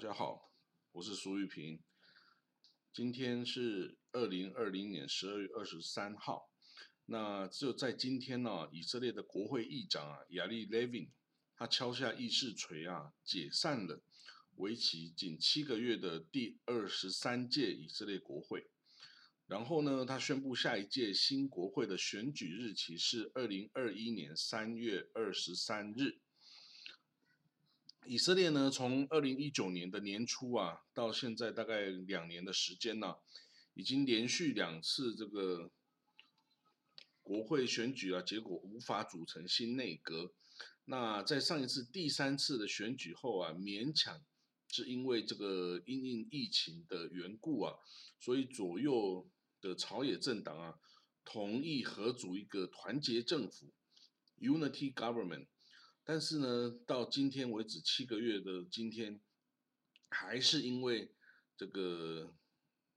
大家好，我是苏玉平。今天是二零二零年十二月二十三号。那只有在今天呢，以色列的国会议长啊，亚历·雷文，他敲下议事锤啊，解散了为期仅七个月的第二十三届以色列国会。然后呢，他宣布下一届新国会的选举日期是二零二一年三月二十三日。以色列呢，从二零一九年的年初啊，到现在大概两年的时间呢，已经连续两次这个国会选举啊，结果无法组成新内阁。那在上一次第三次的选举后啊，勉强是因为这个因应疫情的缘故啊，所以左右的朝野政党啊，同意合组一个团结政府 （Unity Government）。但是呢，到今天为止七个月的今天，还是因为这个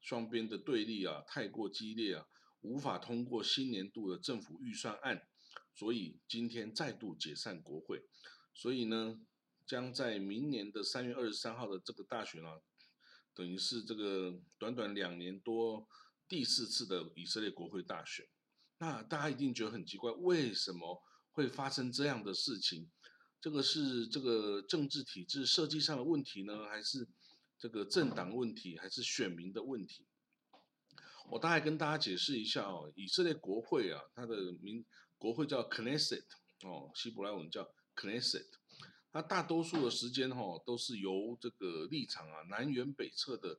双边的对立啊太过激烈啊，无法通过新年度的政府预算案，所以今天再度解散国会。所以呢，将在明年的三月二十三号的这个大选啊，等于是这个短短两年多第四次的以色列国会大选。那大家一定觉得很奇怪，为什么？会发生这样的事情，这个是这个政治体制设计上的问题呢，还是这个政党问题，还是选民的问题？我大概跟大家解释一下哦，以色列国会啊，它的名国会叫 Knesset 哦，希伯来文叫 Knesset，它大多数的时间哈都是由这个立场啊南辕北辙的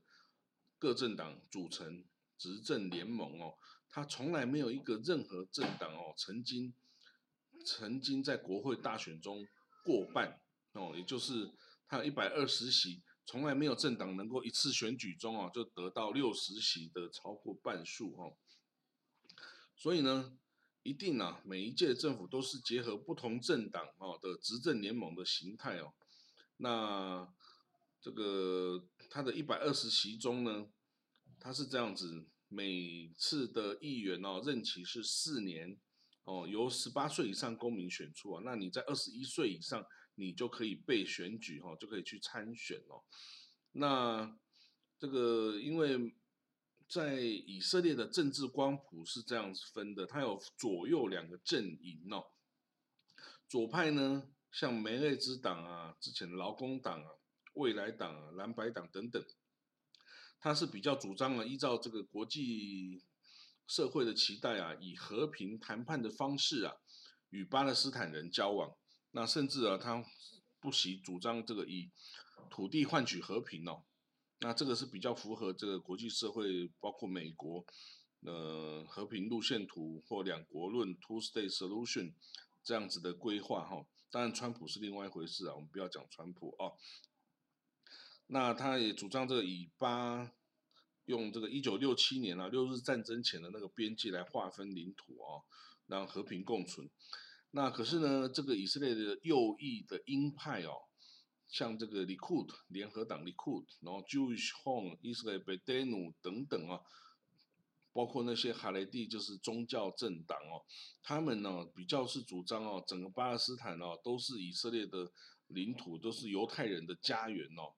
各政党组成执政联盟哦，它从来没有一个任何政党哦曾经。曾经在国会大选中过半哦，也就是他有一百二十席，从来没有政党能够一次选举中啊就得到六十席的超过半数哦。所以呢，一定啊，每一届政府都是结合不同政党哦的执政联盟的形态哦。那这个他的一百二十席中呢，他是这样子，每次的议员哦任期是四年。哦，由十八岁以上公民选出啊，那你在二十一岁以上，你就可以被选举哈，就可以去参选哦。那这个因为在以色列的政治光谱是这样子分的，它有左右两个阵营哦。左派呢，像梅内兹党啊、之前的劳工党啊、未来党啊、蓝白党等等，它是比较主张了依照这个国际。社会的期待啊，以和平谈判的方式啊，与巴勒斯坦人交往。那甚至啊，他不惜主张这个以土地换取和平哦。那这个是比较符合这个国际社会，包括美国呃和平路线图或两国论 （Two State Solution） 这样子的规划哈。当然，川普是另外一回事啊，我们不要讲川普啊。那他也主张这个以巴。用这个一九六七年啊六日战争前的那个边界来划分领土啊，让和平共存。那可是呢，这个以色列的右翼的鹰派哦，像这个 Likud 联合党 Likud，然后 Jewish Home Israel Bedenu 等等啊，包括那些哈雷蒂就是宗教政党哦，他们呢比较是主张哦，整个巴勒斯坦哦都是以色列的领土，都是犹太人的家园哦。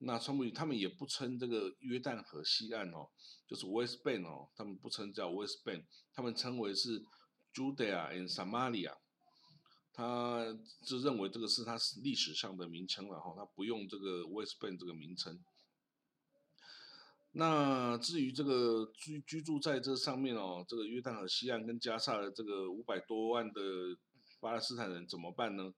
那川普他们也不称这个约旦河西岸哦，就是 West Bank 哦，他们不称叫 West Bank，他们称为是 Judea and Samaria，他就认为这个是他历史上的名称了哈，他不用这个 West Bank 这个名称。那至于这个居居住在这上面哦，这个约旦河西岸跟加沙的这个五百多万的巴勒斯坦人怎么办呢？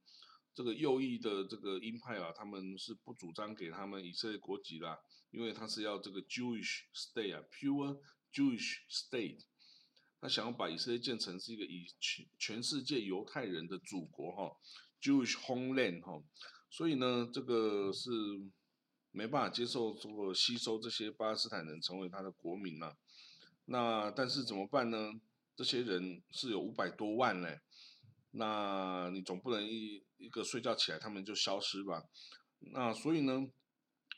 这个右翼的这个鹰派啊，他们是不主张给他们以色列国籍啦，因为他是要这个 Jewish state 啊，pure Jewish state，他想要把以色列建成是一个以全全世界犹太人的祖国哈，Jewish homeland 哈，所以呢，这个是没办法接受这个吸收这些巴勒斯坦人成为他的国民呐。那但是怎么办呢？这些人是有五百多万嘞。那你总不能一一个睡觉起来他们就消失吧？那所以呢，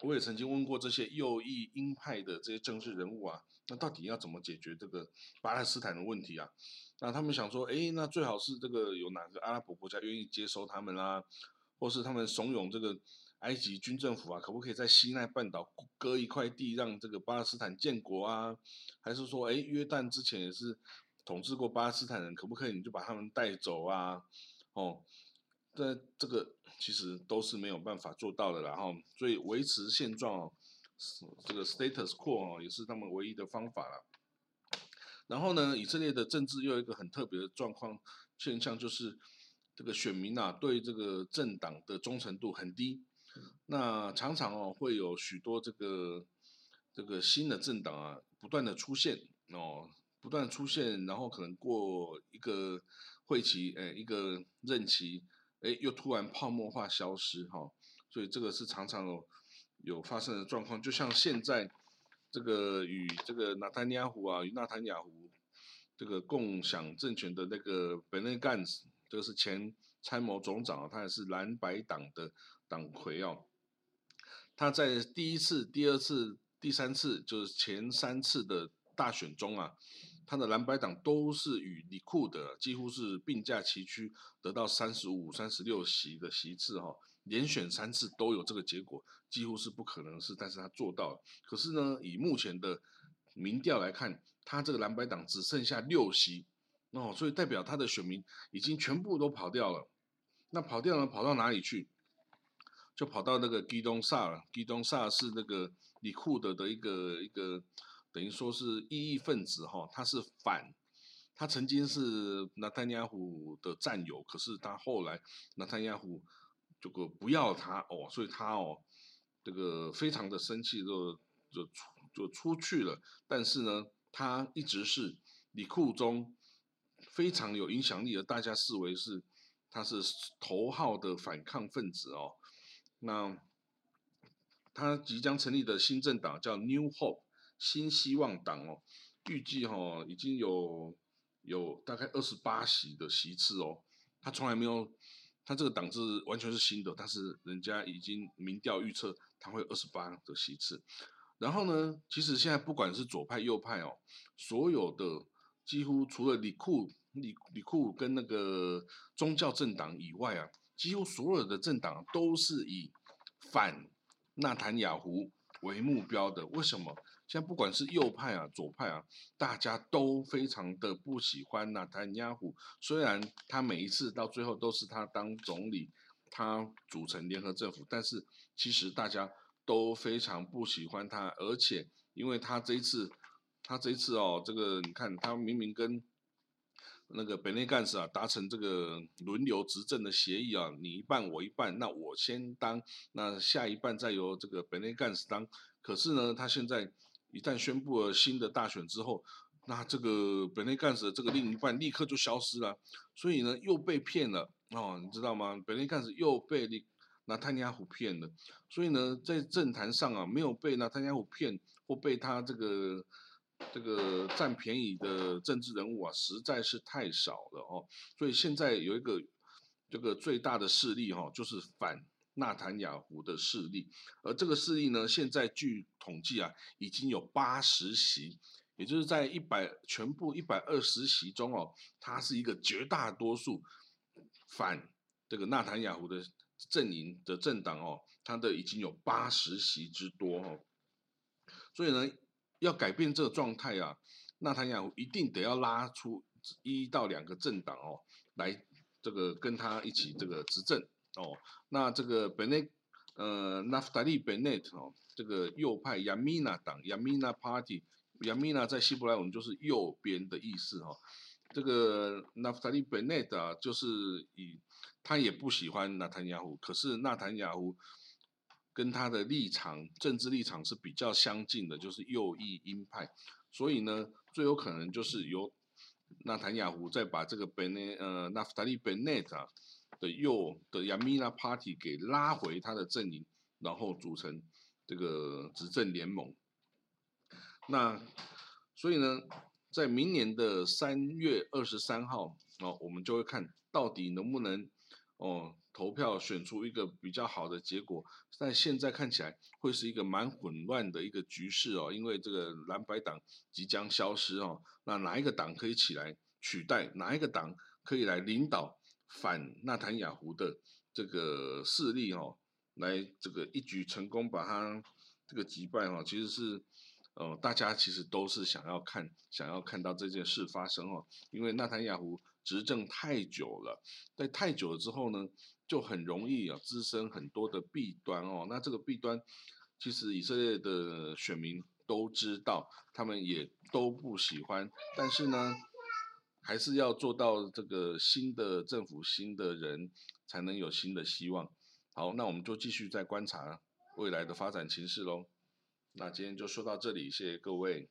我也曾经问过这些右翼鹰派的这些政治人物啊，那到底要怎么解决这个巴勒斯坦的问题啊？那他们想说，哎，那最好是这个有哪个阿拉伯国家愿意接收他们啦，或是他们怂恿这个埃及军政府啊，可不可以在西奈半岛割一块地让这个巴勒斯坦建国啊？还是说，哎，约旦之前也是统治过巴勒斯坦人，可不可以你就把他们带走啊？哦，这这个其实都是没有办法做到的，然后所以维持现状，这个 status quo 哦，也是他们唯一的方法了。然后呢，以色列的政治又有一个很特别的状况现象，就是这个选民啊对这个政党的忠诚度很低。那常常哦会有许多这个这个新的政党啊不断的出现哦，不断出现，然后可能过一个会期，哎一个任期，哎又突然泡沫化消失哈，所以这个是常常有有发生的状况，就像现在这个与这个纳坦雅胡啊与纳坦雅胡这个共享政权的那个本内干斯，这个是前参谋总长，他也是蓝白党的。党魁哦，他在第一次、第二次、第三次，就是前三次的大选中啊，他的蓝白党都是与李库的几乎是并驾齐驱，得到三十五、三十六席的席次哈，连选三次都有这个结果，几乎是不可能是，但是他做到了。可是呢，以目前的民调来看，他这个蓝白党只剩下六席哦，所以代表他的选民已经全部都跑掉了。那跑掉了，跑到哪里去？就跑到那个基东萨了，基东萨是那个李库德的一个一个，等于说是异议分子哈，他是反，他曾经是纳坦雅胡的战友，可是他后来纳坦雅胡这个不要他哦，所以他哦这个非常的生气，就就出就出去了。但是呢，他一直是里库中非常有影响力的，大家视为是他是头号的反抗分子哦。那他即将成立的新政党叫 New Hope 新希望党哦，预计哈已经有有大概二十八席的席次哦，他从来没有，他这个党是完全是新的，但是人家已经民调预测他会二十八的席次，然后呢，其实现在不管是左派右派哦，所有的几乎除了李库李李库跟那个宗教政党以外啊。几乎所有的政党都是以反纳坦雅胡为目标的。为什么？现在不管是右派啊、左派啊，大家都非常的不喜欢纳坦雅胡。虽然他每一次到最后都是他当总理，他组成联合政府，但是其实大家都非常不喜欢他。而且，因为他这一次，他这一次哦，这个你看，他明明跟那个本内干事啊，达成这个轮流执政的协议啊，你一半我一半，那我先当，那下一半再由这个本内干事当。可是呢，他现在一旦宣布了新的大选之后，那这个本内干事的这个另一半立刻就消失了，所以呢又被骗了哦，你知道吗？本内干事又被拿坦尼胡骗了，所以呢在政坛上啊，没有被纳坦尼胡骗或被他这个。这个占便宜的政治人物啊，实在是太少了哦。所以现在有一个这个最大的势力哈，就是反纳坦雅胡的势力。而这个势力呢，现在据统计啊，已经有八十席，也就是在一百全部一百二十席中哦，它是一个绝大多数反这个纳坦雅胡的阵营的政党哦，它的已经有八十席之多哦。所以呢。要改变这个状态啊，纳坦雅胡一定得要拉出一到两个政党哦，来这个跟他一起这个执政哦。那这个本内呃纳夫达利本内哦，这个右派亚米纳党亚米纳 Party，亚米纳在希伯来文就是右边的意思哈。这个纳夫达利本内啊，就是以他也不喜欢纳坦雅胡，可是纳坦雅胡。跟他的立场、政治立场是比较相近的，就是右翼鹰派，所以呢，最有可能就是由纳坦雅胡再把这个本内呃纳夫达利本内啊的右的亚米纳 Party 给拉回他的阵营，然后组成这个执政联盟。那所以呢，在明年的三月二十三号哦，我们就会看到底能不能哦。投票选出一个比较好的结果，但现在看起来会是一个蛮混乱的一个局势哦，因为这个蓝白党即将消失哦，那哪一个党可以起来取代？哪一个党可以来领导反纳坦雅胡的这个势力哦？来这个一举成功把他这个击败哦，其实是呃大家其实都是想要看想要看到这件事发生哦，因为纳坦雅胡执政太久了，在太久了之后呢，就很容易啊滋生很多的弊端哦，那这个弊端其实以色列的选民都知道，他们也都不喜欢，但是呢。还是要做到这个新的政府、新的人，才能有新的希望。好，那我们就继续再观察未来的发展情势喽。那今天就说到这里，谢谢各位。